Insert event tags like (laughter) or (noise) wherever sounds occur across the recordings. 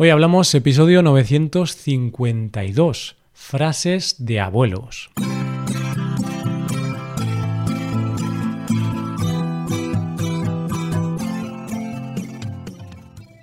Hoy hablamos episodio 952, frases de abuelos.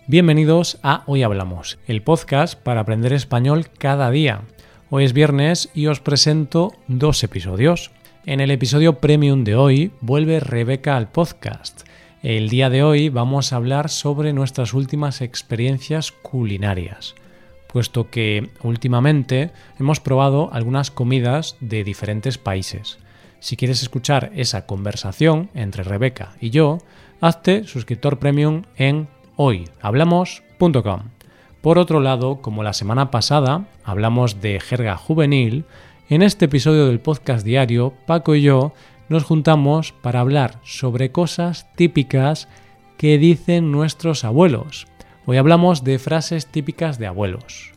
Bienvenidos a Hoy Hablamos, el podcast para aprender español cada día. Hoy es viernes y os presento dos episodios. En el episodio premium de hoy vuelve Rebeca al podcast el día de hoy vamos a hablar sobre nuestras últimas experiencias culinarias, puesto que últimamente hemos probado algunas comidas de diferentes países. Si quieres escuchar esa conversación entre Rebeca y yo, hazte suscriptor premium en hoyhablamos.com. Por otro lado, como la semana pasada hablamos de jerga juvenil, en este episodio del podcast diario, Paco y yo nos juntamos para hablar sobre cosas típicas que dicen nuestros abuelos. Hoy hablamos de frases típicas de abuelos.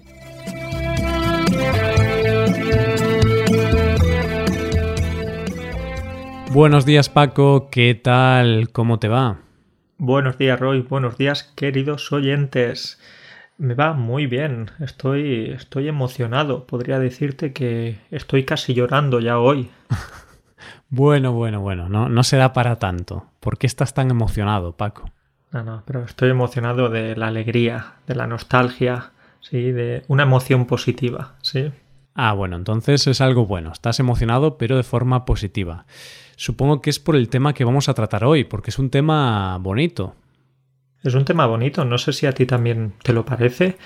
Buenos días Paco, ¿qué tal? ¿Cómo te va? Buenos días Roy, buenos días queridos oyentes. Me va muy bien, estoy, estoy emocionado. Podría decirte que estoy casi llorando ya hoy. (laughs) Bueno, bueno, bueno, no, no se da para tanto. ¿Por qué estás tan emocionado, Paco? No, no, pero estoy emocionado de la alegría, de la nostalgia, sí, de una emoción positiva, sí. Ah, bueno, entonces es algo bueno. Estás emocionado, pero de forma positiva. Supongo que es por el tema que vamos a tratar hoy, porque es un tema bonito. Es un tema bonito, no sé si a ti también te lo parece,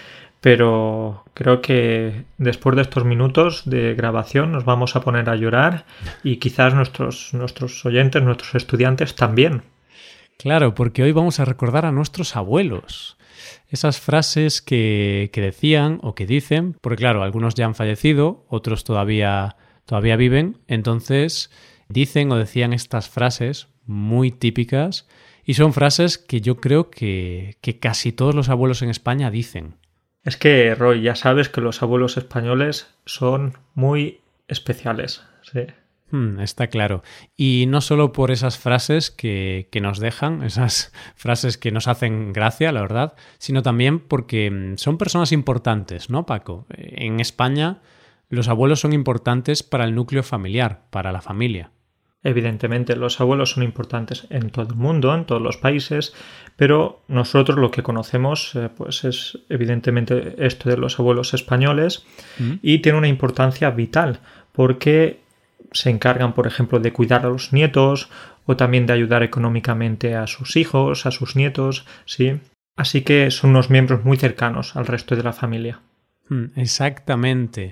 pero creo que después de estos minutos de grabación nos vamos a poner a llorar y quizás nuestros, nuestros oyentes, nuestros estudiantes también. Claro, porque hoy vamos a recordar a nuestros abuelos. Esas frases que, que decían o que dicen, porque claro, algunos ya han fallecido, otros todavía, todavía viven, entonces dicen o decían estas frases muy típicas y son frases que yo creo que, que casi todos los abuelos en España dicen. Es que, Roy, ya sabes que los abuelos españoles son muy especiales. Sí. Hmm, está claro. Y no solo por esas frases que, que, nos dejan, esas (laughs) frases que nos hacen gracia, la verdad, sino también porque mm, son personas importantes, ¿no, Paco? En España los abuelos son importantes para el núcleo familiar, para la familia. Evidentemente, los abuelos son importantes en todo el mundo, en todos los países, pero nosotros lo que conocemos eh, pues es evidentemente esto de los abuelos españoles mm. y tiene una importancia vital porque se encargan, por ejemplo, de cuidar a los nietos o también de ayudar económicamente a sus hijos, a sus nietos, ¿sí? Así que son unos miembros muy cercanos al resto de la familia. Mm, exactamente.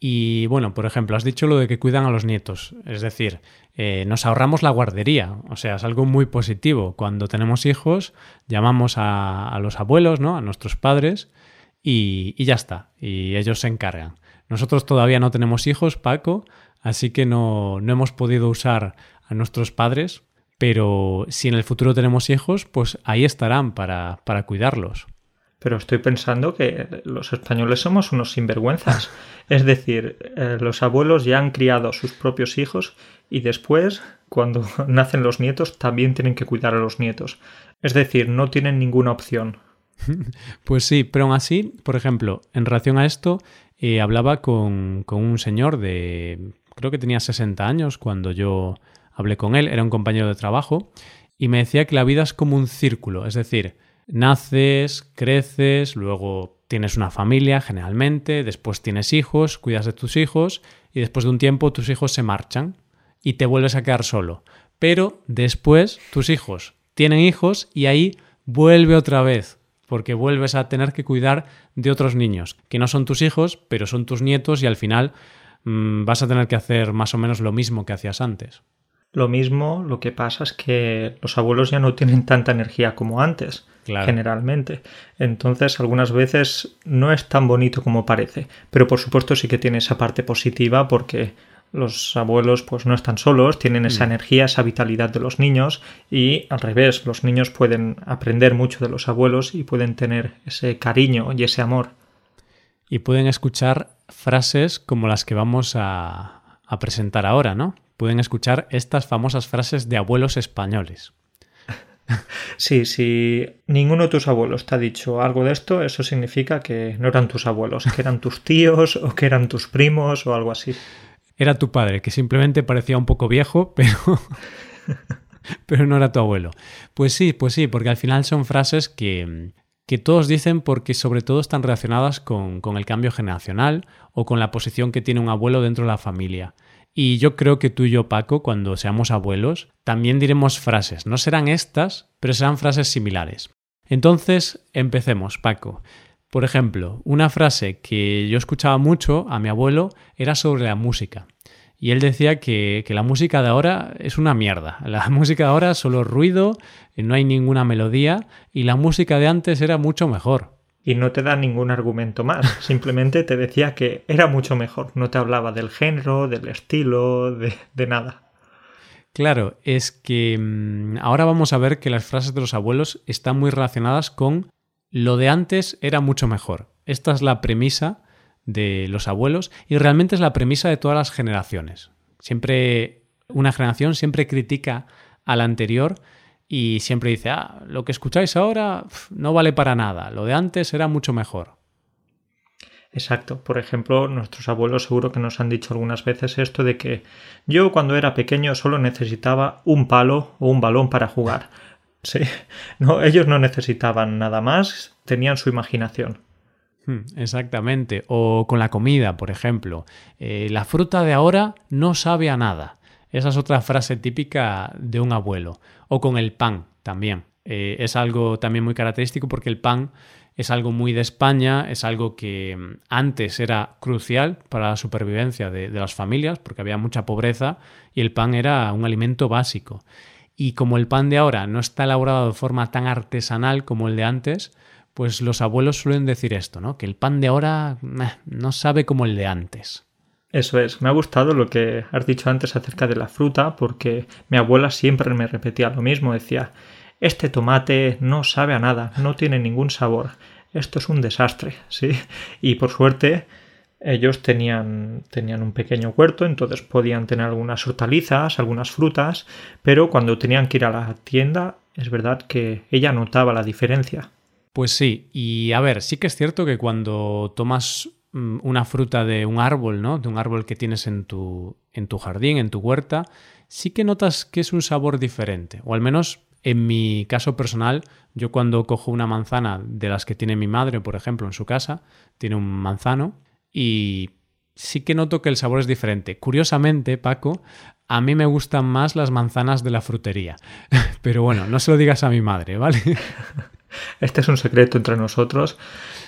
Y bueno, por ejemplo, has dicho lo de que cuidan a los nietos, es decir, eh, nos ahorramos la guardería, o sea, es algo muy positivo. Cuando tenemos hijos, llamamos a, los abuelos, ¿no? A nuestros padres y, y, ya está, y ellos se encargan. Nosotros todavía no tenemos hijos, Paco, así que no, no hemos podido usar a nuestros padres, pero si en el futuro tenemos hijos, pues ahí estarán para, para cuidarlos pero estoy pensando que los españoles somos unos sinvergüenzas. (laughs) Es decir, eh, los abuelos ya han criado a sus propios hijos y después, cuando (laughs) nacen los nietos, también tienen que cuidar a los nietos. Es decir, no tienen ninguna opción. (laughs) Pues sí, pero aún así, por ejemplo, en relación a esto, eh, hablaba con, con un señor de, creo que tenía 60 años cuando yo hablé con él, era un compañero de trabajo, y me decía que la vida es como un círculo, es decir, naces, creces, luego tienes una familia generalmente, después tienes hijos, cuidas de tus hijos y después de un tiempo tus hijos se marchan y te vuelves a quedar solo. Pero después tus hijos tienen hijos y ahí vuelve otra vez, porque vuelves a tener que cuidar de otros niños, que no son tus hijos, pero son tus nietos y al final mmm, vas a tener que hacer más o menos lo mismo que hacías antes. Lo mismo, lo que pasa es que los abuelos ya no tienen tanta energía como antes generalmente. Entonces, algunas veces no es tan bonito como parece, pero por supuesto sí que tiene esa parte positiva porque los abuelos pues no están solos, tienen esa mm. energía, esa vitalidad de los niños y al revés, los niños pueden aprender mucho de los abuelos y pueden tener ese cariño y ese amor. Y pueden escuchar frases como las que vamos a, a presentar ahora, ¿no? Pueden escuchar estas famosas frases de abuelos españoles. (laughs) Sí, si ninguno de tus abuelos te ha dicho algo de esto, eso significa que no eran tus abuelos, que eran tus tíos o que eran tus primos o algo así. Era tu padre, que simplemente parecía un poco viejo, (laughs) pero... pero no era tu abuelo. Pues sí, pues sí, porque al final son frases que, que todos dicen porque sobre todo están relacionadas con, con el cambio generacional o con la posición que tiene un abuelo dentro de la familia. Y yo creo que tú y yo, Paco, cuando seamos abuelos, también diremos frases. No serán estas, pero serán frases similares. Entonces, empecemos, Paco. Por ejemplo, una frase que yo escuchaba mucho a mi abuelo era sobre la música. Y él decía que, la música de ahora es una mierda. (laughs) La música de ahora es solo ruido, no hay ninguna melodía y la música de antes era mucho mejor y no te da ningún argumento más. (laughs) Simplemente te decía que era mucho mejor. No te hablaba del género, del estilo, de, nada. Claro, es que mm, ahora vamos a ver que las frases de los abuelos están muy relacionadas con lo de antes era mucho mejor. Esta es la premisa de los abuelos y realmente es la premisa de todas las generaciones. Siempre una generación siempre critica a la anterior y siempre dice, ah, lo que escucháis ahora no vale para nada, lo de antes era mucho mejor. Exacto. Por ejemplo, nuestros abuelos seguro que nos han dicho algunas veces esto de que yo cuando era pequeño solo necesitaba un palo o un balón para jugar. (laughs) Sí, no, ellos no necesitaban nada más, tenían su imaginación. Hmm, exactamente. O con la comida, por ejemplo. Eh, la fruta de ahora no sabe a nada. Esa es otra frase típica de un abuelo. O con el pan también. Eh, es algo también muy característico porque el pan es algo muy de España, es algo que mm, antes era crucial para la supervivencia de, las familias porque había mucha pobreza y el pan era un alimento básico. Y como el pan de ahora no está elaborado de forma tan artesanal como el de antes, pues los abuelos suelen decir esto, ¿no? Que el pan de ahora no sabe como el de antes. Eso es, me ha gustado lo que has dicho antes acerca de la fruta, porque mi abuela siempre me repetía lo mismo, decía, este tomate no sabe a nada, no tiene ningún sabor, esto es un desastre, (laughs) ¿sí? Y por suerte ellos tenían, tenían un pequeño huerto, entonces podían tener algunas hortalizas, algunas frutas, pero cuando tenían que ir a la tienda, es verdad que ella notaba la diferencia. Pues sí, y a ver, sí que es cierto que cuando tomas una fruta de un árbol, ¿no? De un árbol que tienes en tu, en tu jardín, en tu huerta, sí que notas que es un sabor diferente. O al menos en mi caso personal, yo cuando cojo una manzana de las que tiene mi madre, por ejemplo, en su casa, tiene un manzano y sí que noto que el sabor es diferente. Curiosamente, Paco, a mí me gustan más las manzanas de la frutería. (laughs) Pero bueno, no se lo digas a mi madre, ¿vale? (laughs) Este es un secreto entre nosotros.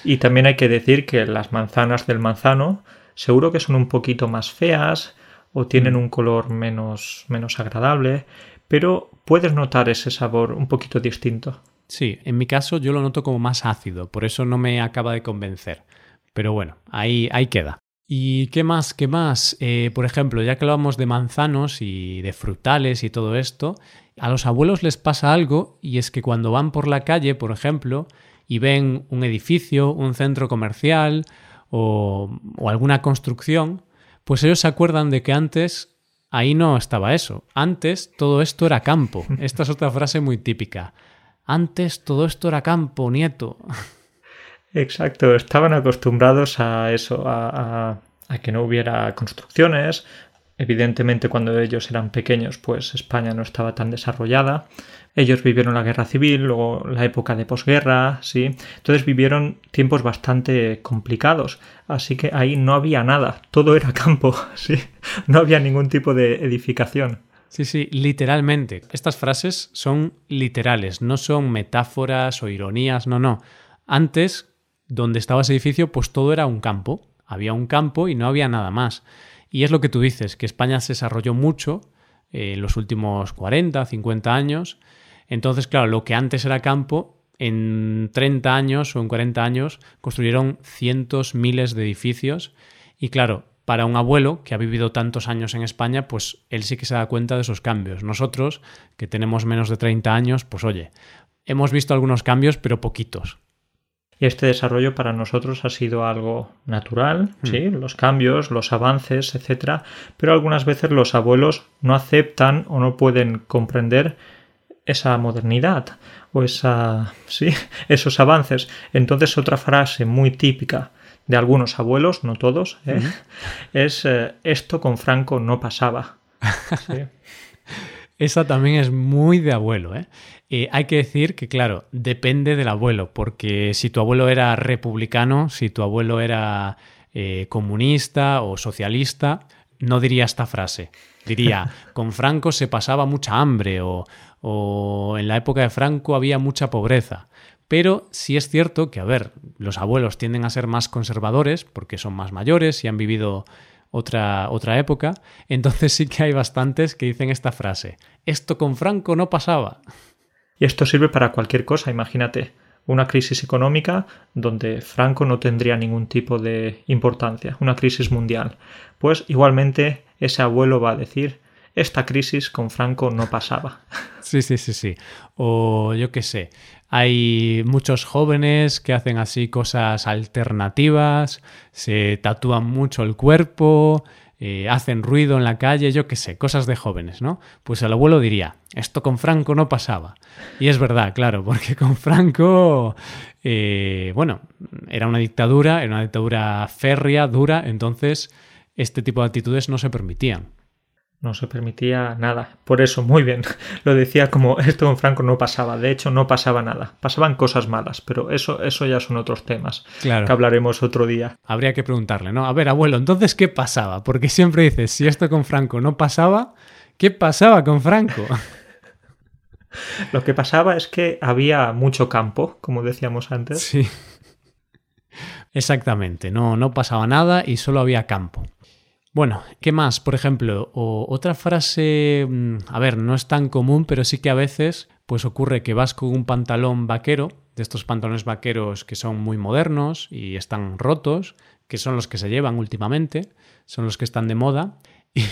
Y también hay que decir que las manzanas del manzano seguro que son un poquito más feas o tienen mm. un color menos, menos agradable, pero puedes notar ese sabor un poquito distinto. Sí, en mi caso yo lo noto como más ácido, por eso no me acaba de convencer. Pero bueno, ahí, ahí queda. ¿Y qué más? ¿Qué más? Eh, por ejemplo, ya que hablamos de manzanos y de frutales y todo esto, a los abuelos les pasa algo y es que cuando van por la calle, por ejemplo, y ven un edificio, un centro comercial o, alguna construcción, pues ellos se acuerdan de que antes ahí no estaba eso. Antes todo esto era campo. (laughs) Esta es otra frase muy típica. Antes todo esto era campo, nieto. Exacto, estaban acostumbrados a eso, a, que no hubiera construcciones, Evidentemente cuando ellos eran pequeños pues España no estaba tan desarrollada. Ellos vivieron la guerra civil, luego la época de posguerra, ¿sí? Entonces vivieron tiempos bastante complicados, así que ahí no había nada, todo era campo, (laughs) ¿sí? No había ningún tipo de edificación. Sí, sí, literalmente. Estas frases son literales, no son metáforas o ironías, no, no. Antes, donde estaba ese edificio, pues todo era un campo. Había un campo y no había nada más. Y es lo que tú dices, que España se desarrolló mucho eh, en los últimos 40, 50 años. Entonces, claro, lo que antes era campo, en 30 años o en 40 años construyeron cientos, miles de edificios. Y claro, para un abuelo que ha vivido tantos años en España, pues él sí que se da cuenta de esos cambios. Nosotros, que tenemos menos de 30 años, pues oye, hemos visto algunos cambios, pero poquitos. Y este desarrollo para nosotros ha sido algo natural, hmm. ¿sí? los cambios, los avances, etcétera, pero algunas veces los abuelos no aceptan o no pueden comprender esa modernidad o esa, (laughs) sí, esos avances. Entonces otra frase muy típica de algunos abuelos, no todos, ¿eh? (laughs) es eh, esto con Franco no pasaba. (laughs) Esa también es muy de abuelo. ¿eh? hay que decir que, claro, depende del abuelo, porque si tu abuelo era republicano, si tu abuelo era comunista o socialista, no diría esta frase. Diría, (laughs) con Franco se pasaba mucha hambre o, o en la época de Franco había mucha pobreza. Pero sí es cierto que, a ver, los abuelos tienden a ser más conservadores porque son más mayores y han vivido otra, otra época. Entonces sí que hay bastantes que dicen esta frase. Esto con Franco no pasaba. Y esto sirve para cualquier cosa, imagínate. Una crisis económica donde Franco no tendría ningún tipo de importancia, una crisis mundial. Pues igualmente ese abuelo va a decir esta crisis con Franco no pasaba. (laughs) Sí, sí, sí, sí. O yo qué sé, hay muchos jóvenes que hacen así cosas alternativas, se tatúan mucho el cuerpo, eh, hacen ruido en la calle, yo qué sé, cosas de jóvenes, ¿no? Pues el abuelo diría, esto con Franco no pasaba. Y es verdad, claro, (laughs) porque con Franco, eh, bueno, era una dictadura, era una dictadura férrea, dura, entonces este tipo de actitudes no se permitían no se permitía nada. Por eso, muy bien, (laughs) lo decía como esto con Franco no pasaba. De hecho, no pasaba nada. Pasaban cosas malas, pero eso, eso ya son otros temas claro. que hablaremos otro día. Habría que preguntarle, ¿no? A ver, abuelo, entonces, ¿qué pasaba? Porque siempre dices, si esto con Franco no pasaba, ¿qué pasaba con Franco? (laughs) lo que pasaba es que había mucho campo, como decíamos antes. Sí. Exactamente, no, no pasaba nada y solo había campo. Bueno, ¿qué más? Por ejemplo, otra frase, mm, a ver, no es tan común, pero sí que a veces pues ocurre que vas con un pantalón vaquero, de estos pantalones vaqueros que son muy modernos y están rotos, que son los que se llevan últimamente, son los que están de moda, (laughs) y,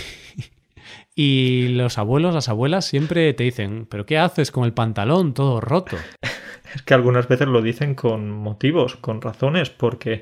y los abuelos, las abuelas siempre te dicen, pero ¿qué haces con el pantalón todo roto? (laughs) Es que algunas veces lo dicen con motivos, con razones, porque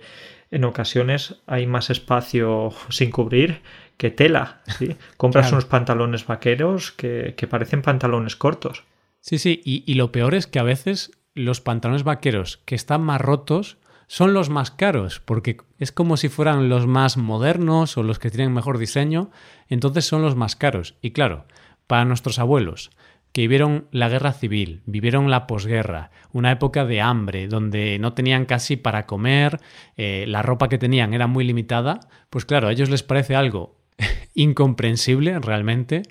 en ocasiones hay más espacio sin cubrir que tela. ¿sí? (laughs) Compras unos pantalones vaqueros que, parecen pantalones cortos. Sí, sí, y, lo peor es que a veces los pantalones vaqueros que están más rotos son los más caros, porque es como si fueran los más modernos o los que tienen mejor diseño, entonces son los más caros. Y claro, para nuestros abuelos, que vivieron la guerra civil, vivieron la posguerra, una época de hambre, donde no tenían casi para comer, eh, la ropa que tenían era muy limitada, pues claro, a ellos les parece algo (laughs) incomprensible realmente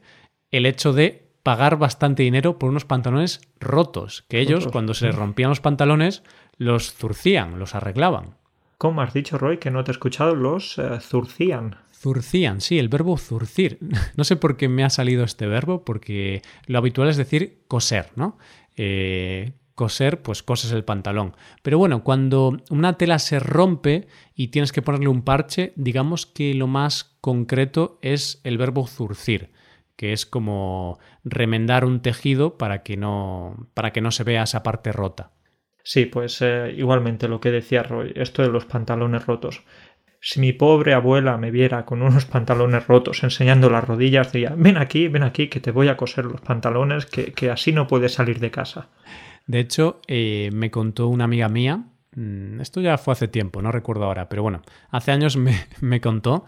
el hecho de pagar bastante dinero por unos pantalones rotos, que ellos cuando se les rompían los pantalones los zurcían, los arreglaban. ¿Cómo has dicho, Roy, que no te he escuchado? Los eh, zurcían. Zurcían, sí, el verbo zurcir. (laughs) No sé por qué me ha salido este verbo, porque lo habitual es decir coser, ¿no? Eh, coser, pues coses el pantalón. Pero bueno, cuando una tela se rompe y tienes que ponerle un parche, digamos que lo más concreto es el verbo zurcir, que es como remendar un tejido para que no, para que no se vea esa parte rota. Sí, pues eh, igualmente lo que decía Roy, esto de los pantalones rotos. Si mi pobre abuela me viera con unos pantalones rotos enseñando las rodillas, diría, ven aquí, ven aquí, que te voy a coser los pantalones, que, así no puedes salir de casa. De hecho, eh, me contó una amiga mía, mm, esto ya fue hace tiempo, no recuerdo ahora, pero bueno, hace años me, (laughs) me contó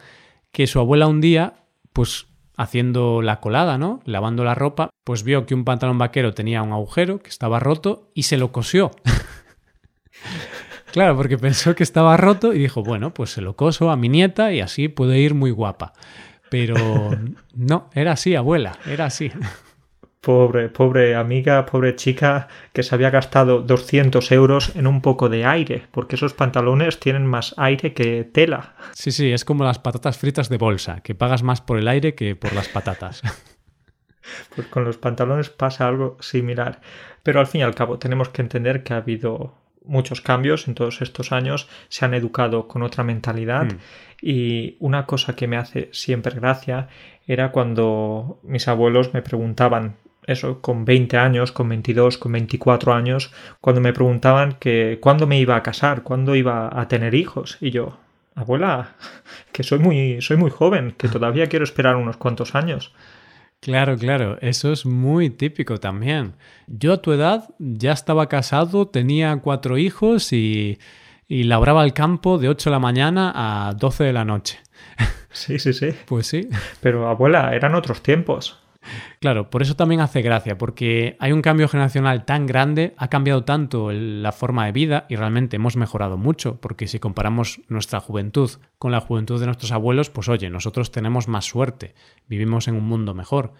que su abuela un día, pues haciendo la colada, ¿no? Lavando la ropa, pues vio que un pantalón vaquero tenía un agujero, que estaba roto, y se lo cosió. (laughs) Claro, porque pensó que estaba roto y dijo, bueno, pues se lo coso a mi nieta y así puede ir muy guapa. Pero (laughs) no, era así, abuela, era así. Pobre, pobre amiga, pobre chica que se había gastado 200 euros en un poco de aire, porque esos pantalones tienen más aire que tela. Sí, sí, es como las patatas fritas de bolsa, que pagas más por el aire que por las patatas. (laughs) Pues con los pantalones pasa algo similar. Pero al fin y al cabo tenemos que entender que ha habido muchos cambios en todos estos años, se han educado con otra mentalidad hmm. y una cosa que me hace siempre gracia era cuando mis abuelos me preguntaban eso con 20 años, con 22, con 24 años, cuando me preguntaban que cuándo me iba a casar, cuándo iba a tener hijos y yo, abuela, (laughs) que soy muy soy muy joven, que todavía quiero esperar unos cuantos años. Claro, claro, eso es muy típico también. Yo a tu edad ya estaba casado, tenía cuatro hijos y, y labraba el campo de 8 de la mañana a 12 de la noche. Sí, sí, sí. Pues sí. Pero abuela, eran otros tiempos. Claro, por eso también hace gracia, porque hay un cambio generacional tan grande, ha cambiado tanto la forma de vida y realmente hemos mejorado mucho, porque si comparamos nuestra juventud con la juventud de nuestros abuelos, pues oye, nosotros tenemos más suerte, vivimos en un mundo mejor.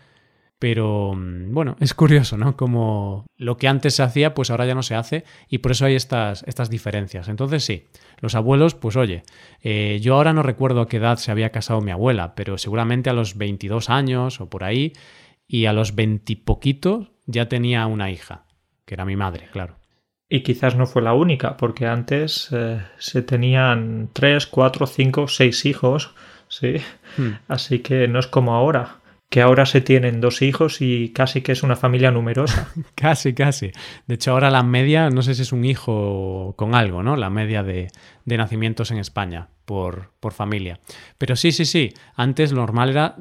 Pero mm, bueno, es curioso, ¿no? Como lo que antes se hacía, pues ahora ya no se hace y por eso hay estas, estas diferencias. Entonces sí, los abuelos, pues oye, eh, yo ahora no recuerdo a qué edad se había casado mi abuela, pero seguramente a los 22 años o por ahí, y a los 20 poquitos ya tenía una hija, que era mi madre, claro. Y quizás no fue la única, porque antes eh, se tenían 3, 4, 5, 6 hijos, ¿sí? Hmm. Así que no es como ahora que ahora se tienen dos hijos y casi que es una familia numerosa. (laughs) casi, casi. De hecho, ahora la media, no sé si es un hijo con algo, ¿no? La media de, nacimientos en España por, por, familia. Pero sí, sí, sí. Antes lo normal era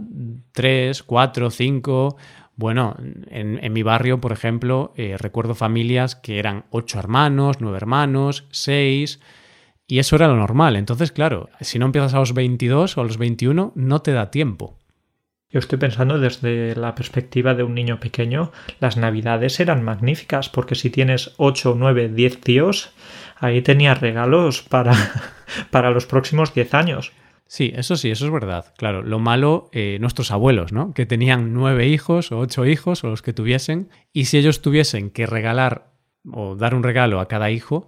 tres, cuatro, cinco. Bueno, en, mi barrio, por ejemplo, eh, recuerdo familias que eran ocho hermanos, nueve hermanos, seis. Y eso era lo normal. Entonces, claro, si no empiezas a los 22 o a los 21, no te da tiempo. Yo estoy pensando desde la perspectiva de un niño pequeño, las navidades eran magníficas porque si tienes 8, 9, 10 tíos, ahí tenías regalos para, (laughs) para los próximos 10 años. Sí, eso sí, eso es verdad. Claro, lo malo, eh, nuestros abuelos, ¿no? Que tenían nueve hijos o ocho hijos o los que tuviesen, y si ellos tuviesen que regalar o dar un regalo a cada hijo,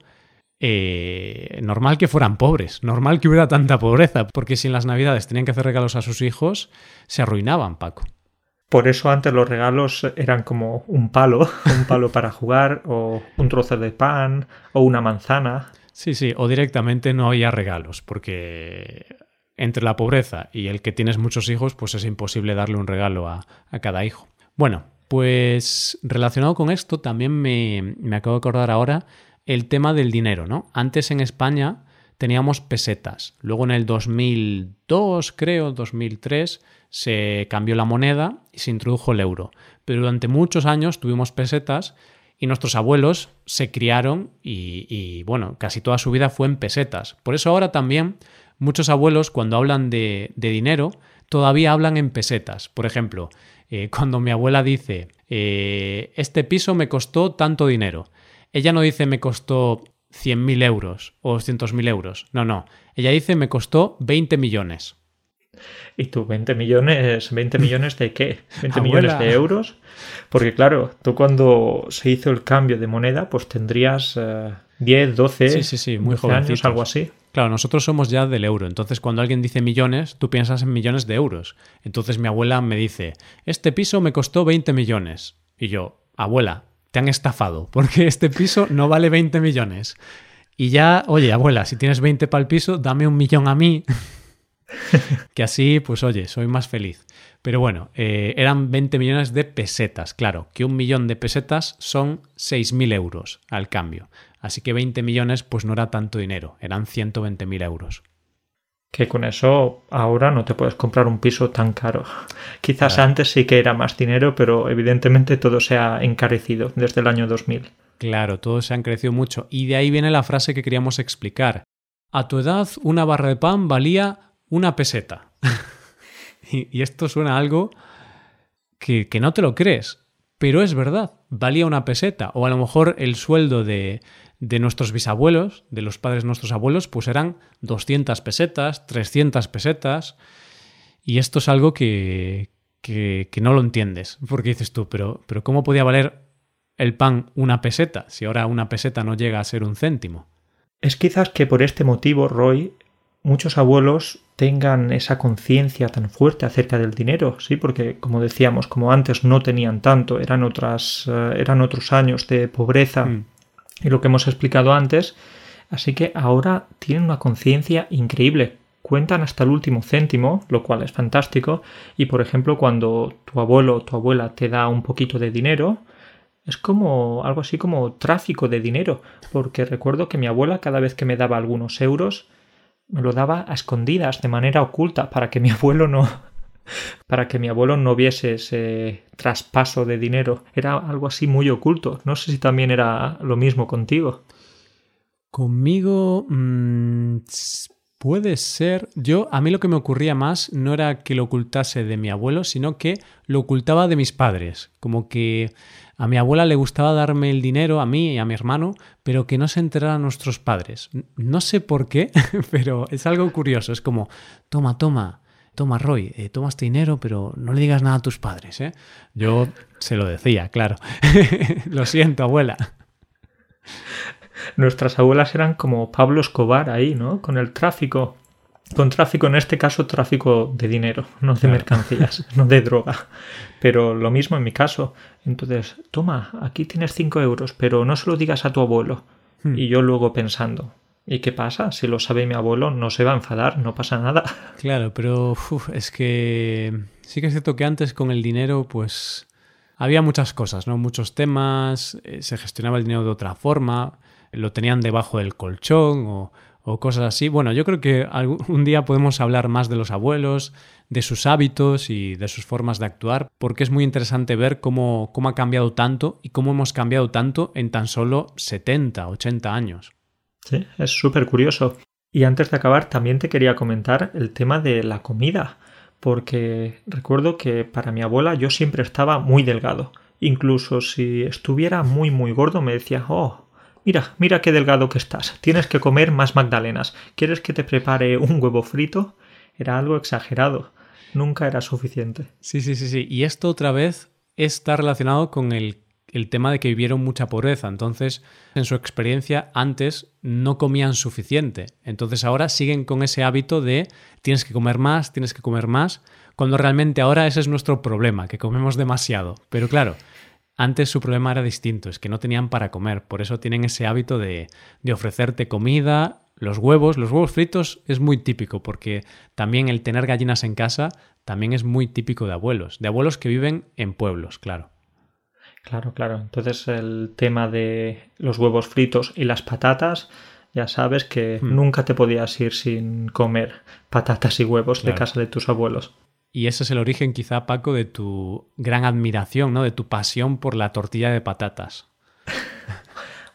eh, normal que fueran pobres, normal que hubiera tanta pobreza, porque si en las navidades tenían que hacer regalos a sus hijos, se arruinaban, Paco. Por eso antes los regalos eran como un palo, (laughs) un palo para jugar, o un trozo de pan, o una manzana. Sí, sí, o directamente no había regalos, porque entre la pobreza y el que tienes muchos hijos, pues es imposible darle un regalo a, cada hijo. Bueno, pues relacionado con esto, también me, me acabo de acordar ahora el tema del dinero, ¿no? Antes en España teníamos pesetas. Luego en el 2002, creo, 2003, se cambió la moneda y se introdujo el euro. Pero durante muchos años tuvimos pesetas y nuestros abuelos se criaron y, bueno, casi toda su vida fue en pesetas. Por eso ahora también muchos abuelos cuando hablan de, dinero todavía hablan en pesetas. Por ejemplo, eh, cuando mi abuela dice, eh, este piso me costó tanto dinero, ella no dice me costó 100.000 euros o 200.000 euros. No, no. Ella dice me costó 20 millones. ¿Y tú 20 millones? ¿20 millones de qué? (laughs) ¿20 millones de euros? Porque claro, tú cuando se hizo el cambio de moneda, pues tendrías 10, 12 sí, sí, sí, muy años, algo así. Claro, nosotros somos ya del euro. Entonces, cuando alguien dice millones, tú piensas en millones de euros. Entonces, mi abuela me dice, este piso me costó 20 millones. Y yo, abuela, te han estafado, porque este piso no vale 20 millones. Y ya, oye, abuela, si tienes 20 para el piso, dame un millón a mí, (laughs) que así, pues oye, soy más feliz. Pero bueno, eh, eran 20 millones de pesetas, claro, que un millón de pesetas son 6.000 euros al cambio. Así que 20 millones pues no era tanto dinero, eran 120.000 euros que con eso ahora no te puedes comprar un piso tan caro. (laughs) Quizás antes sí que era más dinero, pero evidentemente todo se ha encarecido desde el año 2000. Claro, todo se ha encarecido mucho. Y de ahí viene la frase que queríamos explicar. A tu edad, una barra de pan valía una peseta. (laughs) y, esto suena a algo que, que no te lo crees, pero es verdad, valía una peseta. O a lo mejor el sueldo de, de nuestros bisabuelos, de los padres de nuestros abuelos, pues eran 200 pesetas, 300 pesetas. Y esto es algo que, que, no lo entiendes. Porque dices tú, pero, pero ¿cómo podía valer el pan una peseta si ahora una peseta no llega a ser un céntimo? Es quizás que por este motivo, Roy, muchos abuelos tengan esa conciencia tan fuerte acerca del dinero, sí, porque como decíamos, como antes no tenían tanto, eran otras, eh, eran otros años de pobreza. Mm y lo que hemos explicado antes, así que ahora tienen una conciencia increíble. Cuentan hasta el último céntimo, lo cual es fantástico, y por ejemplo cuando tu abuelo o tu abuela te da un poquito de dinero, es como algo así como tráfico de dinero, porque recuerdo que mi abuela cada vez que me daba algunos euros, me lo daba a escondidas, de manera oculta, para que mi (laughs) abuelo no, para que mi abuelo no viese ese traspaso de dinero. Era algo así muy oculto. No sé si también era lo mismo contigo. Conmigo mm, puede ser. Yo, a mí lo que me ocurría más no era que lo ocultase de mi abuelo, sino que lo ocultaba de mis padres. Como que a mi abuela le gustaba darme el dinero, a mí y a mi hermano, pero que no se enteraran nuestros padres. No sé por qué, (laughs) pero es algo curioso. Es como, toma, toma toma Roy, eh, toma este dinero, pero no le digas nada a tus padres. ¿eh? Yo se lo decía, claro. (laughs) lo siento, abuela. Nuestras abuelas eran como Pablo Escobar ahí, ¿no? Con el tráfico. Con tráfico, en este caso, tráfico de dinero, no de mercancías, (laughs) no de droga. Pero lo mismo en mi caso. Entonces, toma, aquí tienes cinco euros, pero no se lo digas a tu abuelo. Hmm. Y yo luego pensando, ¿Y qué pasa? Si lo sabe mi abuelo, no se va a enfadar, no pasa nada. (laughs) Claro, pero es que sí que es cierto que antes con el dinero, pues había muchas cosas, ¿no? Muchos temas, eh, se gestionaba el dinero de otra forma, lo tenían debajo del colchón o, cosas así. Bueno, yo creo que algún día podemos hablar más de los abuelos, de sus hábitos y de sus formas de actuar, porque es muy interesante ver cómo, cómo ha cambiado tanto y cómo hemos cambiado tanto en tan solo 70, 80 años. Sí, es súper curioso. Y antes de acabar, también te quería comentar el tema de la comida, porque recuerdo que para mi abuela yo siempre estaba muy delgado. Incluso si estuviera muy muy gordo me decía, oh, mira, mira qué delgado que estás, tienes que comer más magdalenas, ¿quieres que te prepare un huevo frito? Era algo exagerado, nunca era suficiente. Sí, sí, sí, sí. Y esto otra vez está relacionado con el el tema de que vivieron mucha pobreza. Entonces, en su experiencia, antes no comían suficiente. Entonces ahora siguen con ese hábito de tienes que comer más, tienes que comer más, cuando realmente ahora ese es nuestro problema, que comemos demasiado. Pero claro, antes su problema era distinto, es que no tenían para comer. Por eso tienen ese hábito de, de ofrecerte comida, los huevos, los huevos fritos es muy típico porque también el tener gallinas en casa también es muy típico de abuelos, de abuelos que viven en pueblos, claro. Claro, claro. Entonces el tema de los huevos fritos y las patatas, ya sabes que hmm. nunca te podías ir sin comer patatas y huevos de casa de tus abuelos. Y ese es el origen quizá, Paco, de tu gran admiración, ¿no? De tu pasión por la tortilla de patatas. (laughs)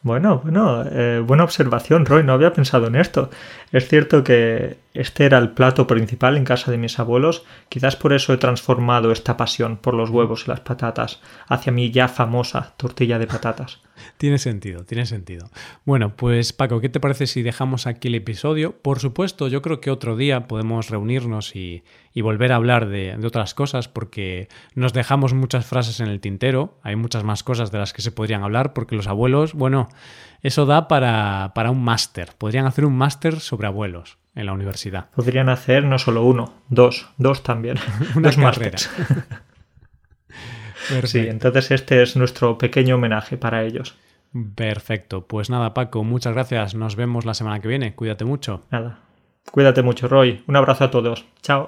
Bueno, bueno, eh, buena observación, Roy, no había pensado en esto. Es cierto que este era el plato principal en casa de mis abuelos, quizás por eso he transformado esta pasión por los huevos y las patatas hacia mi ya famosa tortilla de patatas. Tiene sentido, tiene sentido. Bueno, pues Paco, ¿qué te parece si dejamos aquí el episodio? Por supuesto, yo creo que otro día podemos reunirnos y, volver a hablar de, otras cosas porque nos dejamos muchas frases en el tintero, hay muchas más cosas de las que se podrían hablar porque los abuelos, bueno, eso da para, para un máster, podrían hacer un máster sobre abuelos en la universidad. Podrían hacer no solo uno, dos, dos también, (laughs) Una dos (laughs) Sí, entonces este es nuestro pequeño homenaje para ellos. Perfecto. Pues nada, Paco, muchas gracias. Nos vemos la semana que viene. Cuídate mucho. Nada. Cuídate mucho, Roy. Un abrazo a todos. Chao.